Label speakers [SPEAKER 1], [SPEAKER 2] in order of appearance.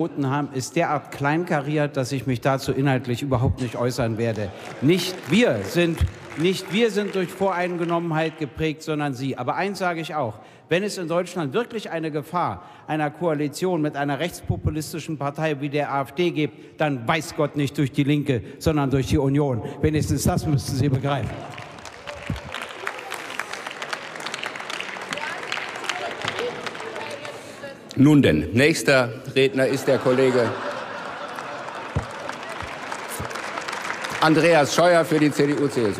[SPEAKER 1] geboten haben, ist derart kleinkariert, dass ich mich dazu inhaltlich überhaupt nicht äußern werde. Nicht wir sind, nicht wir sind durch Voreingenommenheit geprägt, sondern Sie. Aber eins sage ich auch. Wenn es in Deutschland wirklich eine Gefahr einer Koalition mit einer rechtspopulistischen Partei wie der AfD gibt, dann weiß Gott nicht durch die Linke, sondern durch die Union. Wenigstens das müssten Sie begreifen.
[SPEAKER 2] Nun denn, nächster Redner ist der Kollege Andreas Scheuer für die CDU-CSU.